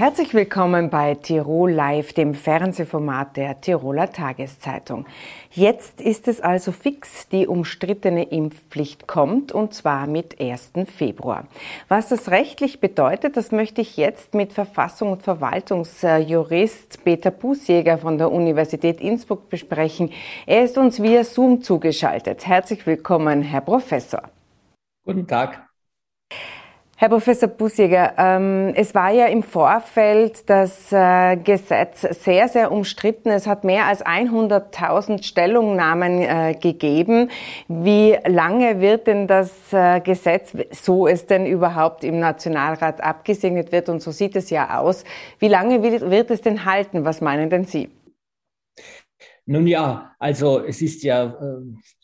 Herzlich willkommen bei Tirol Live, dem Fernsehformat der Tiroler Tageszeitung. Jetzt ist es also fix, die umstrittene Impfpflicht kommt und zwar mit 1. Februar. Was das rechtlich bedeutet, das möchte ich jetzt mit Verfassung- und Verwaltungsjurist Peter Bußjäger von der Universität Innsbruck besprechen. Er ist uns via Zoom zugeschaltet. Herzlich willkommen, Herr Professor. Guten Tag. Herr Professor Bussiger, ähm, es war ja im Vorfeld das äh, Gesetz sehr, sehr umstritten. Es hat mehr als 100.000 Stellungnahmen äh, gegeben. Wie lange wird denn das äh, Gesetz, so es denn überhaupt im Nationalrat abgesegnet wird, und so sieht es ja aus, wie lange wird, wird es denn halten? Was meinen denn Sie? Nun ja, also es ist ja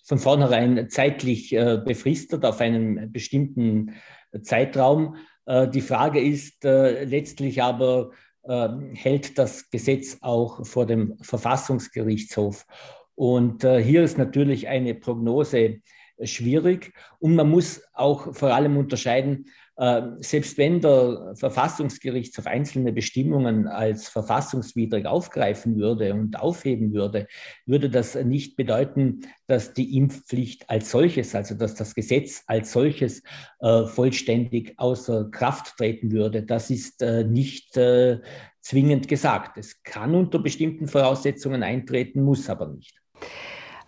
von vornherein zeitlich befristet auf einen bestimmten Zeitraum. Äh, die Frage ist äh, letztlich aber, äh, hält das Gesetz auch vor dem Verfassungsgerichtshof? Und hier ist natürlich eine Prognose schwierig. Und man muss auch vor allem unterscheiden, äh, selbst wenn der Verfassungsgerichtshof einzelne Bestimmungen als verfassungswidrig aufgreifen würde und aufheben würde, würde das nicht bedeuten, dass die Impfpflicht als solches, also dass das Gesetz als solches äh, vollständig außer Kraft treten würde. Das ist äh, nicht zwingend gesagt. Es kann unter bestimmten Voraussetzungen eintreten, muss aber nicht.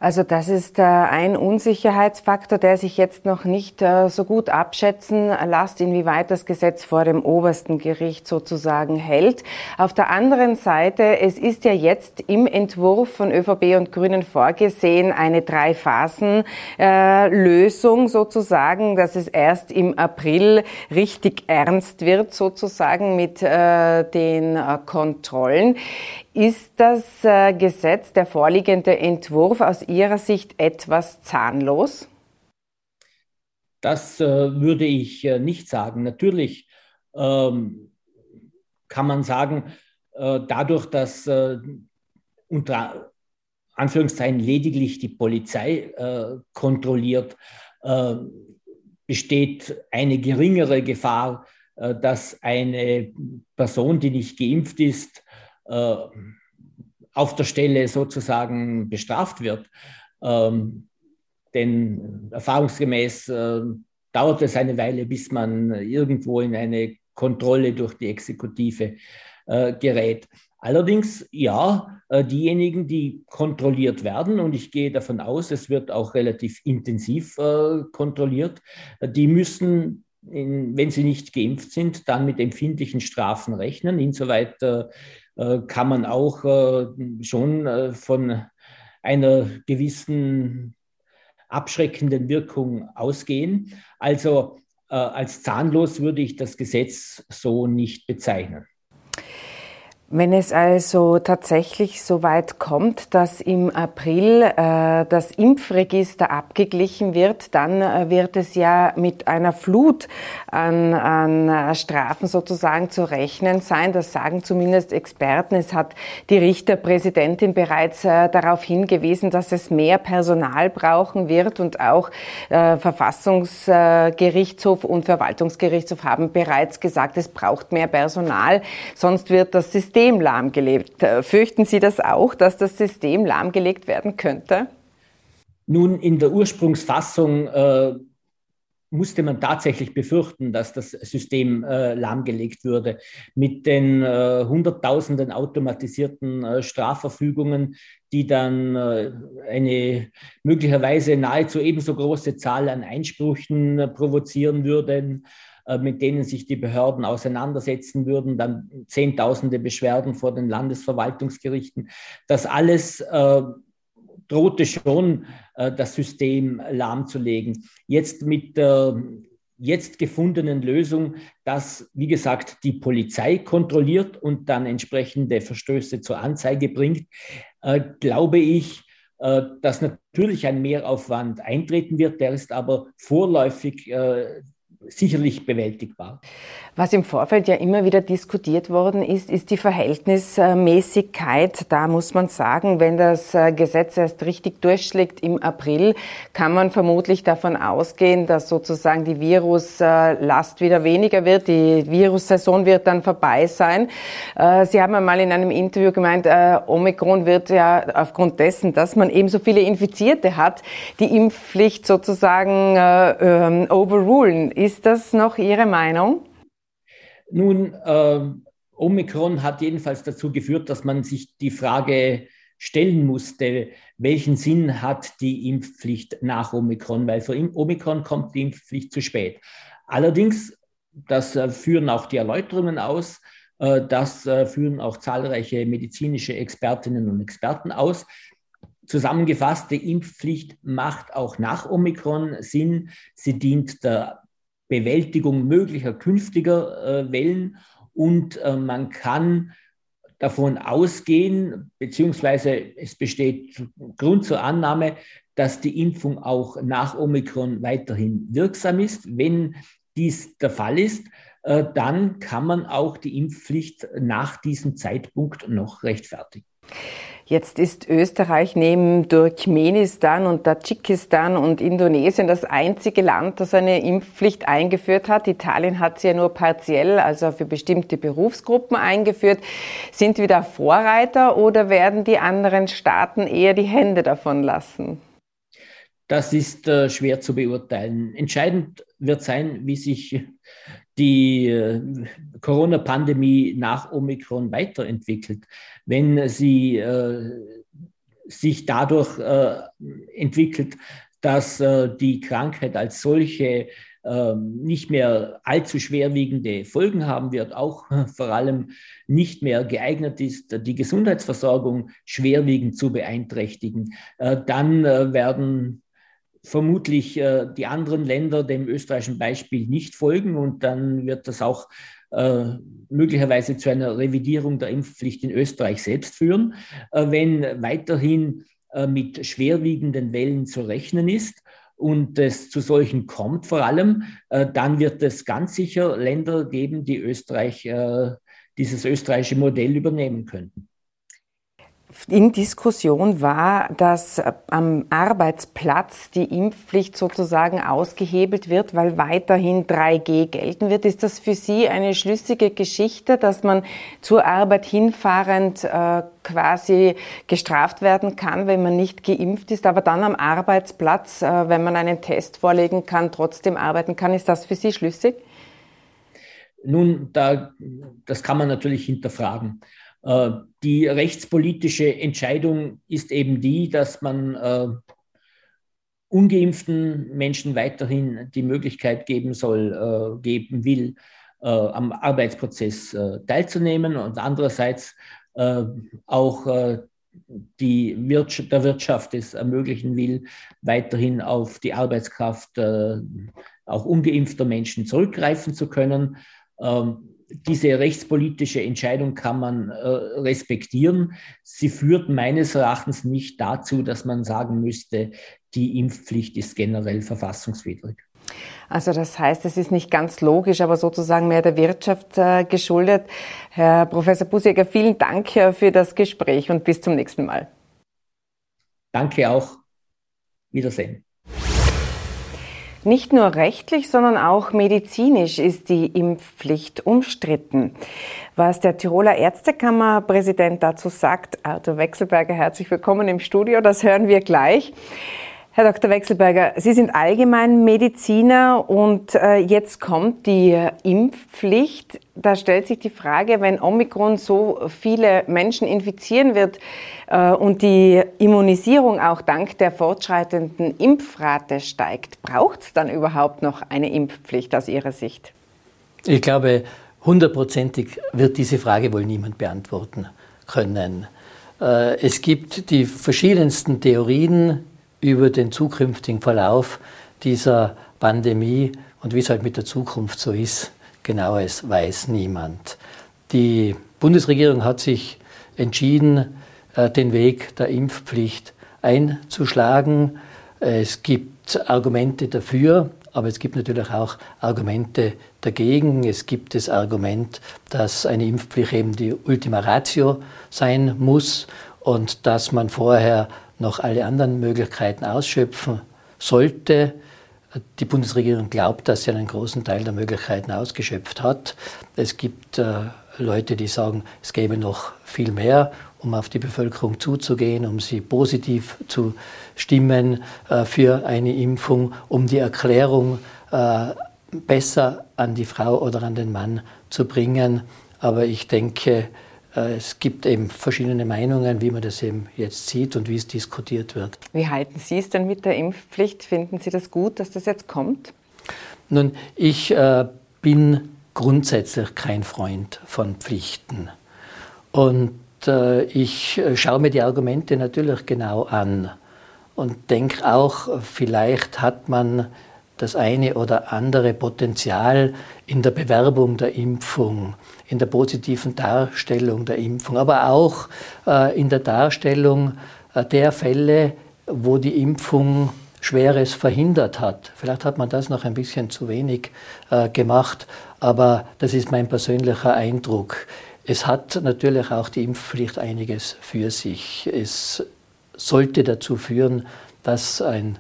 Also das ist äh, ein Unsicherheitsfaktor, der sich jetzt noch nicht äh, so gut abschätzen lässt, inwieweit das Gesetz vor dem obersten Gericht sozusagen hält. Auf der anderen Seite, es ist ja jetzt im Entwurf von ÖVP und Grünen vorgesehen, eine Drei-Phasen-Lösung äh, sozusagen, dass es erst im April richtig ernst wird sozusagen mit den Kontrollen. Ist das äh, Gesetz, der vorliegende Entwurf aus Ihrer Sicht etwas zahnlos? Das äh, würde ich äh, nicht sagen. Natürlich ähm, kann man sagen, äh, dadurch, dass äh, unter Anführungszeichen lediglich die Polizei äh, kontrolliert, besteht eine geringere Gefahr, dass eine Person, die nicht geimpft ist, äh, auf der Stelle sozusagen bestraft wird. Ähm, denn erfahrungsgemäß äh, dauert es eine Weile, bis man irgendwo in eine Kontrolle durch die Exekutive äh, gerät. Allerdings, ja, äh, diejenigen, die kontrolliert werden, und ich gehe davon aus, es wird auch relativ intensiv äh, kontrolliert, die müssen, in, wenn sie nicht geimpft sind, dann mit empfindlichen Strafen rechnen. Insoweit äh, kann man auch äh, schon äh, von einer gewissen abschreckenden Wirkung ausgehen. Also als zahnlos würde ich das Gesetz so nicht bezeichnen. Wenn es also tatsächlich so weit kommt, dass im April äh, das Impfregister abgeglichen wird, dann äh, wird es ja mit einer Flut an, an äh, Strafen sozusagen zu rechnen sein. Das sagen zumindest Experten. Es hat die Richterpräsidentin bereits äh, darauf hingewiesen, dass es mehr Personal brauchen wird und auch äh, Verfassungsgerichtshof und Verwaltungsgerichtshof haben bereits gesagt, es braucht mehr Personal, sonst wird das System System lahmgelegt. Äh, fürchten Sie das auch, dass das System lahmgelegt werden könnte? Nun, in der Ursprungsfassung äh, musste man tatsächlich befürchten, dass das System äh, lahmgelegt würde. Mit den äh, Hunderttausenden automatisierten äh, Strafverfügungen, die dann äh, eine möglicherweise nahezu ebenso große Zahl an Einsprüchen äh, provozieren würden, mit denen sich die Behörden auseinandersetzen würden, dann Zehntausende Beschwerden vor den Landesverwaltungsgerichten. Das alles äh, drohte schon, äh, das System lahmzulegen. Jetzt mit der jetzt gefundenen Lösung, dass, wie gesagt, die Polizei kontrolliert und dann entsprechende Verstöße zur Anzeige bringt, äh, glaube ich, äh, dass natürlich ein Mehraufwand eintreten wird. Der ist aber vorläufig äh, sicherlich bewältigbar. Was im Vorfeld ja immer wieder diskutiert worden ist, ist die Verhältnismäßigkeit. Da muss man sagen, wenn das äh, Gesetz erst richtig durchschlägt im April, kann man vermutlich davon ausgehen, dass sozusagen die Viruslast wieder weniger wird. Die Virussaison wird dann vorbei sein. Äh, Sie haben einmal in einem Interview gemeint, äh, Omikron wird ja aufgrund dessen, dass man eben so viele Infizierte hat, die Impfpflicht sozusagen ähm, overrulen. Ist das noch Ihre Meinung? Nun, äh, Omikron hat jedenfalls dazu geführt, dass man sich die Frage stellen musste, welchen Sinn hat die Impfpflicht nach Omikron, weil für Omikron kommt die Impfpflicht zu spät. Allerdings, das äh, führen auch die Erläuterungen aus, äh, das äh, führen auch zahlreiche medizinische Expertinnen und Experten aus. Zusammengefasst, die Impfpflicht macht auch nach Omikron Sinn. Sie dient der Bewältigung möglicher künftiger äh, Wellen und äh, man kann davon ausgehen, beziehungsweise es besteht Grund zur Annahme, dass die Impfung auch nach Omikron weiterhin wirksam ist. Wenn dies der Fall ist, äh, dann kann man auch die Impfpflicht nach diesem Zeitpunkt noch rechtfertigen. Jetzt ist Österreich neben Turkmenistan und Tadschikistan und Indonesien das einzige Land, das eine Impfpflicht eingeführt hat. Italien hat sie ja nur partiell, also für bestimmte Berufsgruppen eingeführt. Sind wir da Vorreiter oder werden die anderen Staaten eher die Hände davon lassen? Das ist äh, schwer zu beurteilen. Entscheidend wird sein, wie sich die äh, Corona-Pandemie nach Omikron weiterentwickelt. Wenn sie äh, sich dadurch äh, entwickelt, dass äh, die Krankheit als solche ähm, nicht mehr allzu schwerwiegende Folgen haben wird, auch vor allem nicht mehr geeignet ist, die Gesundheitsversorgung schwerwiegend zu beeinträchtigen, äh, dann äh, werden vermutlich äh, die anderen Länder dem österreichischen Beispiel nicht folgen und dann wird das auch äh, möglicherweise zu einer Revidierung der Impfpflicht in Österreich selbst führen. Äh, wenn weiterhin äh, mit schwerwiegenden Wellen zu rechnen ist und es zu solchen kommt vor allem, äh, dann wird es ganz sicher Länder geben, die Österreich, äh, dieses österreichische Modell übernehmen könnten in Diskussion war, dass am Arbeitsplatz die Impfpflicht sozusagen ausgehebelt wird, weil weiterhin 3G gelten wird. Ist das für Sie eine schlüssige Geschichte, dass man zur Arbeit hinfahrend äh, quasi gestraft werden kann, wenn man nicht geimpft ist, aber dann am Arbeitsplatz, äh, wenn man einen Test vorlegen kann, trotzdem arbeiten kann? Ist das für Sie schlüssig? Nun, da, das kann man natürlich hinterfragen. Äh, die rechtspolitische Entscheidung ist eben die, dass man äh, ungeimpften Menschen weiterhin die Möglichkeit geben soll, äh, geben will, am Arbeitsprozess teilzunehmen und andererseits auch die Wirtschaft, der Wirtschaft es ermöglichen will, weiterhin auf die Arbeitskraft auch ungeimpfter Menschen zurückgreifen zu können. Ähm, diese rechtspolitische Entscheidung kann man äh, respektieren. Sie führt meines Erachtens nicht dazu, dass man sagen müsste, die Impfpflicht ist generell verfassungswidrig. Also das heißt, es ist nicht ganz logisch, aber sozusagen mehr der Wirtschaft äh, geschuldet. Herr Professor Busjäger, vielen Dank äh, für das Gespräch und bis zum nächsten Mal. Danke auch. Wiedersehen. Nicht nur rechtlich, sondern auch medizinisch ist die Impfpflicht umstritten. Was der Tiroler Ärztekammerpräsident dazu sagt, Arthur Wechselberger, herzlich willkommen im Studio, das hören wir gleich. Herr Dr. Wechselberger, Sie sind Allgemeinmediziner und äh, jetzt kommt die Impfpflicht. Da stellt sich die Frage, wenn Omikron so viele Menschen infizieren wird äh, und die Immunisierung auch dank der fortschreitenden Impfrate steigt, braucht es dann überhaupt noch eine Impfpflicht aus Ihrer Sicht? Ich glaube, hundertprozentig wird diese Frage wohl niemand beantworten können. Äh, es gibt die verschiedensten Theorien, über den zukünftigen Verlauf dieser Pandemie und wie es halt mit der Zukunft so ist, genaues weiß niemand. Die Bundesregierung hat sich entschieden, äh, den Weg der Impfpflicht einzuschlagen. Es gibt Argumente dafür, aber es gibt natürlich auch Argumente dagegen. Es gibt das Argument, dass eine Impfpflicht eben die Ultima Ratio sein muss und dass man vorher noch alle anderen Möglichkeiten ausschöpfen sollte. Die Bundesregierung glaubt, dass sie einen großen Teil der Möglichkeiten ausgeschöpft hat. Es gibt äh, Leute, die sagen, es gäbe noch viel mehr, um auf die Bevölkerung zuzugehen, um sie positiv zu stimmen äh, für eine Impfung, um die Erklärung äh, besser an die Frau oder an den Mann zu bringen. Aber ich denke, es gibt eben verschiedene Meinungen, wie man das eben jetzt sieht und wie es diskutiert wird. Wie halten Sie es denn mit der Impfpflicht? Finden Sie das gut, dass das jetzt kommt? Nun, ich äh, bin grundsätzlich kein Freund von Pflichten. Und äh, ich äh, schaue mir die Argumente natürlich genau an und denke auch, vielleicht hat man das eine oder andere Potenzial in der Bewerbung der Impfung, in der positiven Darstellung der Impfung, aber auch äh, in der Darstellung äh, der Fälle, wo die Impfung Schweres verhindert hat. Vielleicht hat man das noch ein bisschen zu wenig äh, gemacht, aber das ist mein persönlicher Eindruck. Es hat natürlich auch die Impfpflicht einiges für sich. Es sollte dazu führen, dass ein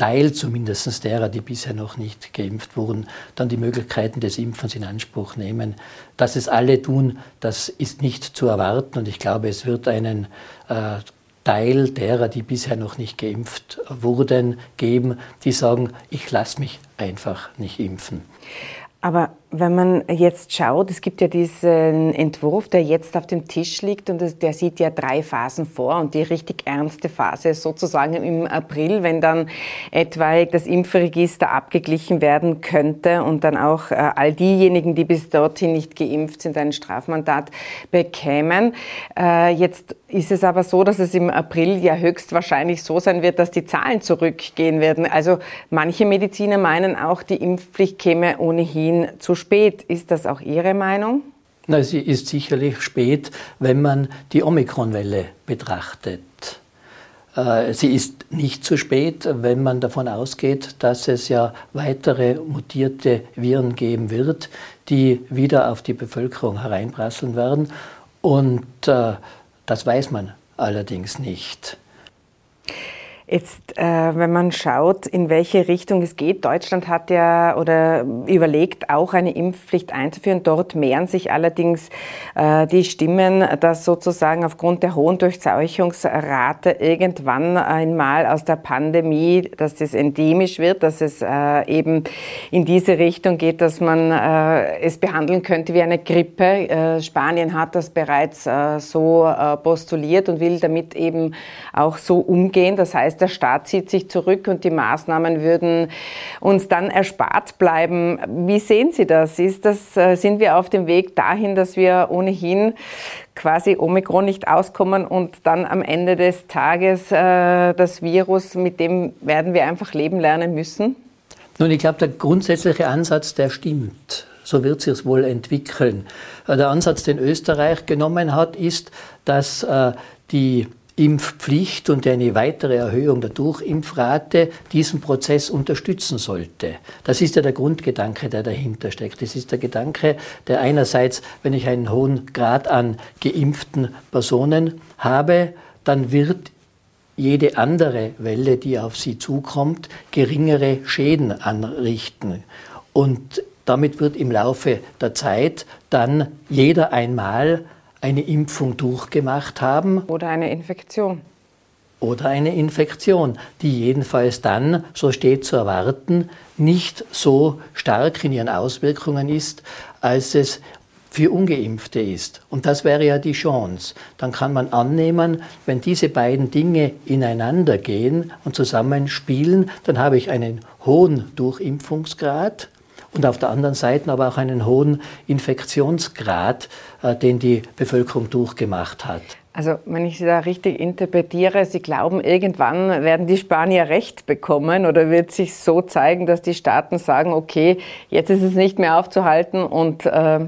Teil zumindest derer, die bisher noch nicht geimpft wurden, dann die Möglichkeiten des Impfens in Anspruch nehmen. Dass es alle tun, das ist nicht zu erwarten und ich glaube, es wird einen äh, Teil derer, die bisher noch nicht geimpft wurden, geben, die sagen, ich lasse mich einfach nicht impfen. Aber wenn man jetzt schaut, es gibt ja diesen Entwurf, der jetzt auf dem Tisch liegt und der sieht ja drei Phasen vor und die richtig ernste Phase ist sozusagen im April, wenn dann etwaig das Impfregister abgeglichen werden könnte und dann auch äh, all diejenigen, die bis dorthin nicht geimpft sind, ein Strafmandat bekämen. Äh, jetzt ist es aber so, dass es im April ja höchstwahrscheinlich so sein wird, dass die Zahlen zurückgehen werden. Also manche Mediziner meinen auch, die Impfpflicht käme ohnehin zu spät. Ist das auch Ihre Meinung? Na, sie ist sicherlich spät, wenn man die Omikronwelle betrachtet. Äh, sie ist nicht zu spät, wenn man davon ausgeht, dass es ja weitere mutierte Viren geben wird, die wieder auf die Bevölkerung hereinprasseln werden. Und äh, das weiß man allerdings nicht. Jetzt, äh, wenn man schaut, in welche Richtung es geht, Deutschland hat ja oder überlegt, auch eine Impfpflicht einzuführen. Dort mehren sich allerdings äh, die Stimmen, dass sozusagen aufgrund der hohen Durchseuchungsrate irgendwann einmal aus der Pandemie, dass das endemisch wird, dass es äh, eben in diese Richtung geht, dass man äh, es behandeln könnte wie eine Grippe. Äh, Spanien hat das bereits äh, so postuliert und will damit eben auch so umgehen. Das heißt, der Staat zieht sich zurück und die Maßnahmen würden uns dann erspart bleiben. Wie sehen Sie das? Ist das äh, sind wir auf dem Weg dahin, dass wir ohnehin quasi Omikron nicht auskommen und dann am Ende des Tages äh, das Virus, mit dem werden wir einfach leben lernen müssen? Nun, ich glaube, der grundsätzliche Ansatz, der stimmt. So wird sich es wohl entwickeln. Äh, der Ansatz, den Österreich genommen hat, ist, dass äh, die Impfpflicht und eine weitere Erhöhung der Durchimpfrate diesen Prozess unterstützen sollte. Das ist ja der Grundgedanke, der dahinter steckt. Das ist der Gedanke, der einerseits, wenn ich einen hohen Grad an geimpften Personen habe, dann wird jede andere Welle, die auf sie zukommt, geringere Schäden anrichten. Und damit wird im Laufe der Zeit dann jeder einmal eine Impfung durchgemacht haben. Oder eine Infektion. Oder eine Infektion, die jedenfalls dann, so steht zu erwarten, nicht so stark in ihren Auswirkungen ist, als es für ungeimpfte ist. Und das wäre ja die Chance. Dann kann man annehmen, wenn diese beiden Dinge ineinander gehen und zusammenspielen, dann habe ich einen hohen Durchimpfungsgrad und auf der anderen Seite aber auch einen hohen Infektionsgrad, äh, den die Bevölkerung durchgemacht hat. Also wenn ich Sie da richtig interpretiere, Sie glauben, irgendwann werden die Spanier Recht bekommen oder wird sich so zeigen, dass die Staaten sagen, okay, jetzt ist es nicht mehr aufzuhalten und äh,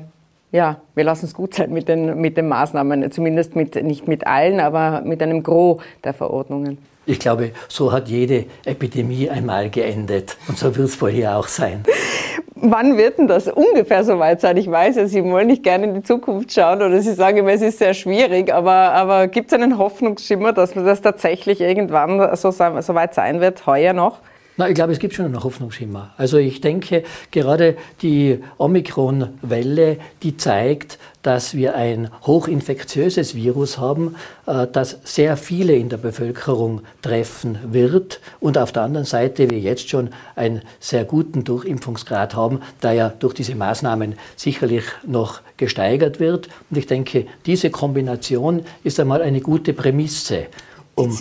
ja, wir lassen es gut sein mit den, mit den Maßnahmen, zumindest mit, nicht mit allen, aber mit einem Gros der Verordnungen. Ich glaube, so hat jede Epidemie einmal geendet. Und so wird es wohl hier auch sein. Wann wird denn das ungefähr so weit sein? Ich weiß ja, Sie wollen nicht gerne in die Zukunft schauen oder Sie sagen immer, es ist sehr schwierig, aber, aber gibt es einen Hoffnungsschimmer, dass das tatsächlich irgendwann so, so weit sein wird, heuer noch? Na, ich glaube, es gibt schon einen Hoffnungsschimmer. Also ich denke, gerade die Omikron-Welle, die zeigt, dass wir ein hochinfektiöses Virus haben, äh, das sehr viele in der Bevölkerung treffen wird und auf der anderen Seite wir jetzt schon einen sehr guten Durchimpfungsgrad haben, der ja durch diese Maßnahmen sicherlich noch gesteigert wird. Und ich denke, diese Kombination ist einmal eine gute Prämisse um aus,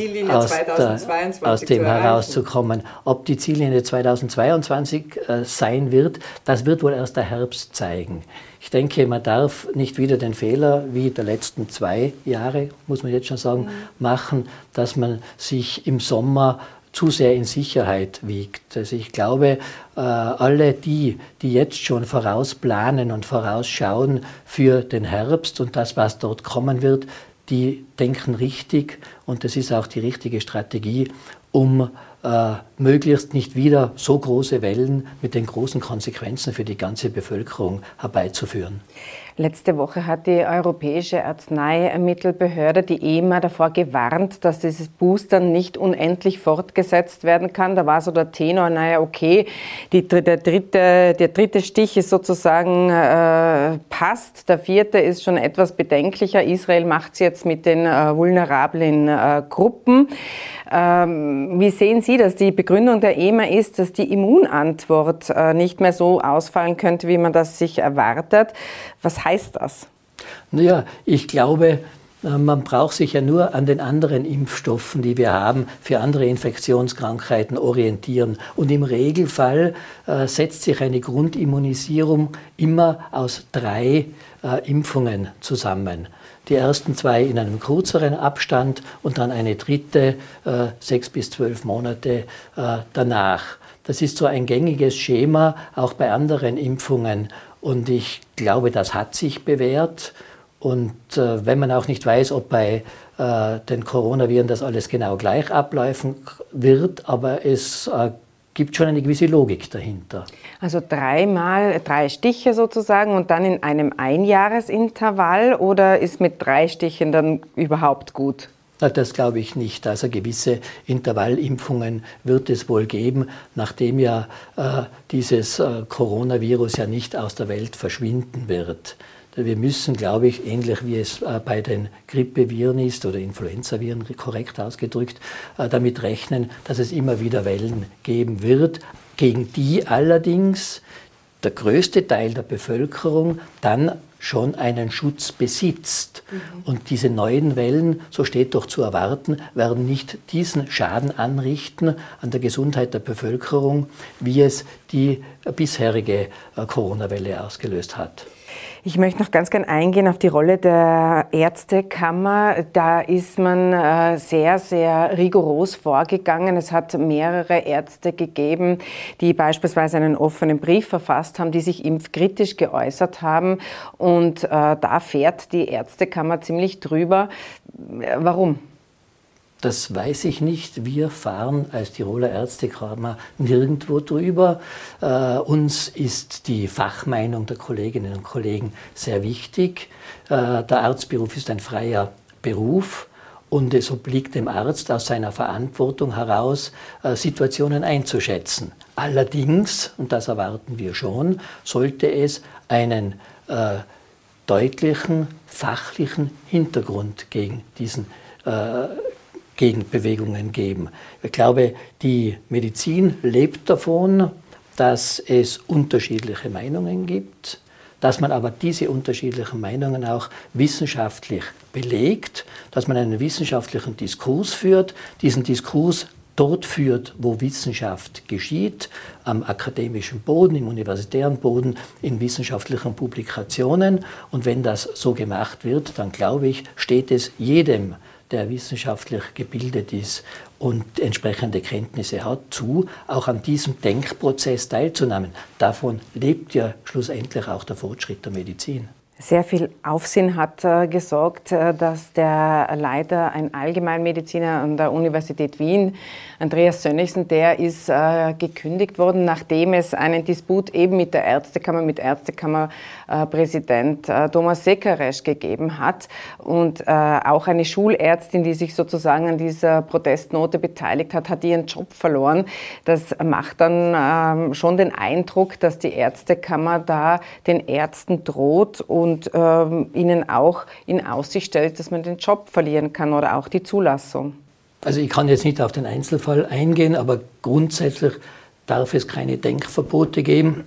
der, aus, dem herauszukommen. Ob die Ziellinie 2022 äh, sein wird, das wird wohl erst der Herbst zeigen. Ich denke, man darf nicht wieder den Fehler wie der letzten zwei Jahre, muss man jetzt schon sagen, mhm. machen, dass man sich im Sommer zu sehr in Sicherheit wiegt. Also ich glaube, äh, alle die, die jetzt schon vorausplanen und vorausschauen für den Herbst und das, was dort kommen wird, die denken richtig und das ist auch die richtige Strategie, um äh, möglichst nicht wieder so große Wellen mit den großen Konsequenzen für die ganze Bevölkerung herbeizuführen. Letzte Woche hat die Europäische Arzneimittelbehörde, die EMA, davor gewarnt, dass dieses Boostern nicht unendlich fortgesetzt werden kann. Da war so der Tenor, naja, okay, die, der, dritte, der dritte Stich ist sozusagen äh, passt, der vierte ist schon etwas bedenklicher. Israel macht es jetzt mit den äh, vulnerablen äh, Gruppen. Ähm, wie sehen Sie das? Die Begründung der EMA ist, dass die Immunantwort äh, nicht mehr so ausfallen könnte, wie man das sich erwartet. Was heißt das? Naja, ich glaube, äh, man braucht sich ja nur an den anderen Impfstoffen, die wir haben, für andere Infektionskrankheiten orientieren. Und im Regelfall äh, setzt sich eine Grundimmunisierung immer aus drei Impfungen zusammen die ersten zwei in einem kürzeren Abstand und dann eine dritte äh, sechs bis zwölf Monate äh, danach. Das ist so ein gängiges Schema auch bei anderen Impfungen und ich glaube, das hat sich bewährt. Und äh, wenn man auch nicht weiß, ob bei äh, den Coronaviren das alles genau gleich ablaufen wird, aber es äh, gibt schon eine gewisse Logik dahinter. Also dreimal, drei Stiche sozusagen und dann in einem Einjahresintervall oder ist mit drei Stichen dann überhaupt gut? Das glaube ich nicht. Also gewisse Intervallimpfungen wird es wohl geben, nachdem ja äh, dieses äh, Coronavirus ja nicht aus der Welt verschwinden wird. Wir müssen, glaube ich, ähnlich wie es äh, bei den Grippeviren ist oder Influenzaviren korrekt ausgedrückt, äh, damit rechnen, dass es immer wieder Wellen geben wird, gegen die allerdings der größte Teil der Bevölkerung dann schon einen Schutz besitzt. Mhm. Und diese neuen Wellen, so steht doch zu erwarten, werden nicht diesen Schaden anrichten an der Gesundheit der Bevölkerung, wie es die bisherige äh, Corona-Welle ausgelöst hat. Ich möchte noch ganz gern eingehen auf die Rolle der Ärztekammer. Da ist man äh, sehr, sehr rigoros vorgegangen. Es hat mehrere Ärzte gegeben, die beispielsweise einen offenen Brief verfasst haben, die sich impfkritisch geäußert haben. Und äh, da fährt die Ärztekammer ziemlich drüber. Warum? Das weiß ich nicht. Wir fahren als Tiroler Ärztekammer nirgendwo drüber. Äh, uns ist die Fachmeinung der Kolleginnen und Kollegen sehr wichtig. Äh, der Arztberuf ist ein freier Beruf. Und es obliegt dem Arzt aus seiner Verantwortung heraus, äh, Situationen einzuschätzen. Allerdings, und das erwarten wir schon, sollte es einen äh, deutlichen fachlichen Hintergrund gegen diesen äh, Gegenbewegungen geben. Ich glaube, die Medizin lebt davon, dass es unterschiedliche Meinungen gibt, dass man aber diese unterschiedlichen Meinungen auch wissenschaftlich belegt, dass man einen wissenschaftlichen Diskurs führt, diesen Diskurs dort führt, wo Wissenschaft geschieht, am akademischen Boden, im universitären Boden, in wissenschaftlichen Publikationen. Und wenn das so gemacht wird, dann glaube ich, steht es jedem der wissenschaftlich gebildet ist und entsprechende Kenntnisse hat, zu, auch an diesem Denkprozess teilzunehmen. Davon lebt ja schlussendlich auch der Fortschritt der Medizin. Sehr viel Aufsehen hat äh, gesorgt, äh, dass der Leiter, ein Allgemeinmediziner an der Universität Wien, Andreas Sönnigsen, der ist äh, gekündigt worden, nachdem es einen Disput eben mit der Ärztekammer, mit Ärztekammerpräsident äh, Thomas Sekaresch gegeben hat und äh, auch eine Schulärztin, die sich sozusagen an dieser Protestnote beteiligt hat, hat ihren Job verloren. Das macht dann ähm, schon den Eindruck, dass die Ärztekammer da den Ärzten droht und und ähm, ihnen auch in Aussicht stellt, dass man den Job verlieren kann oder auch die Zulassung. Also ich kann jetzt nicht auf den Einzelfall eingehen, aber grundsätzlich darf es keine Denkverbote geben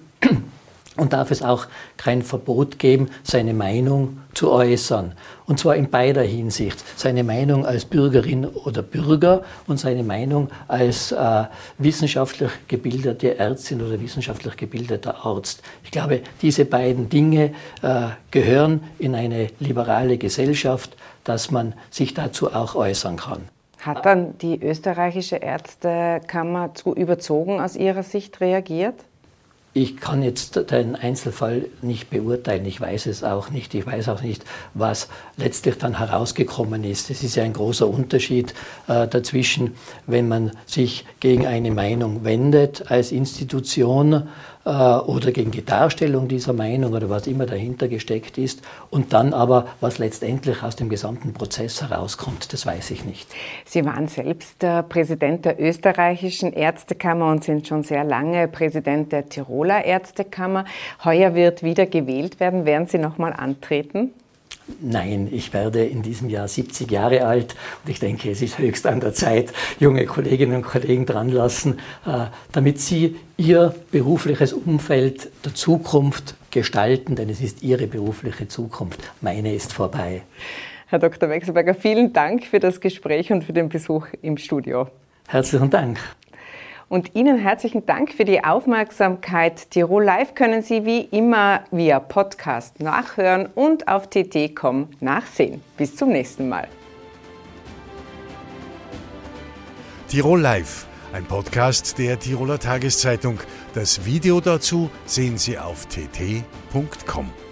und darf es auch kein Verbot geben, seine Meinung zu äußern. Und zwar in beider Hinsicht. Seine Meinung als Bürgerin oder Bürger und seine Meinung als äh, wissenschaftlich gebildete Ärztin oder wissenschaftlich gebildeter Arzt. Ich glaube, diese beiden Dinge äh, gehören in eine liberale Gesellschaft, dass man sich dazu auch äußern kann. Hat dann die österreichische Ärztekammer zu überzogen aus Ihrer Sicht reagiert? Ich kann jetzt den Einzelfall nicht beurteilen, ich weiß es auch nicht, ich weiß auch nicht, was letztlich dann herausgekommen ist. Es ist ja ein großer Unterschied äh, dazwischen, wenn man sich gegen eine Meinung wendet als Institution äh, oder gegen die Darstellung dieser Meinung oder was immer dahinter gesteckt ist und dann aber, was letztendlich aus dem gesamten Prozess herauskommt, das weiß ich nicht. Sie waren selbst der Präsident der österreichischen Ärztekammer und sind schon sehr lange Präsident der Tiroler Ärztekammer. Heuer wird wieder gewählt werden. Werden Sie noch mal antreten? Nein, ich werde in diesem Jahr 70 Jahre alt und ich denke, es ist höchst an der Zeit, junge Kolleginnen und Kollegen dranlassen, äh, damit sie ihr berufliches Umfeld der Zukunft gestalten, denn es ist ihre berufliche Zukunft. Meine ist vorbei. Herr Dr. Wechselberger, vielen Dank für das Gespräch und für den Besuch im Studio. Herzlichen Dank. Und Ihnen herzlichen Dank für die Aufmerksamkeit. Tirol Live können Sie wie immer via Podcast nachhören und auf tt.com nachsehen. Bis zum nächsten Mal. Tirol Live, ein Podcast der Tiroler Tageszeitung. Das Video dazu sehen Sie auf tt.com.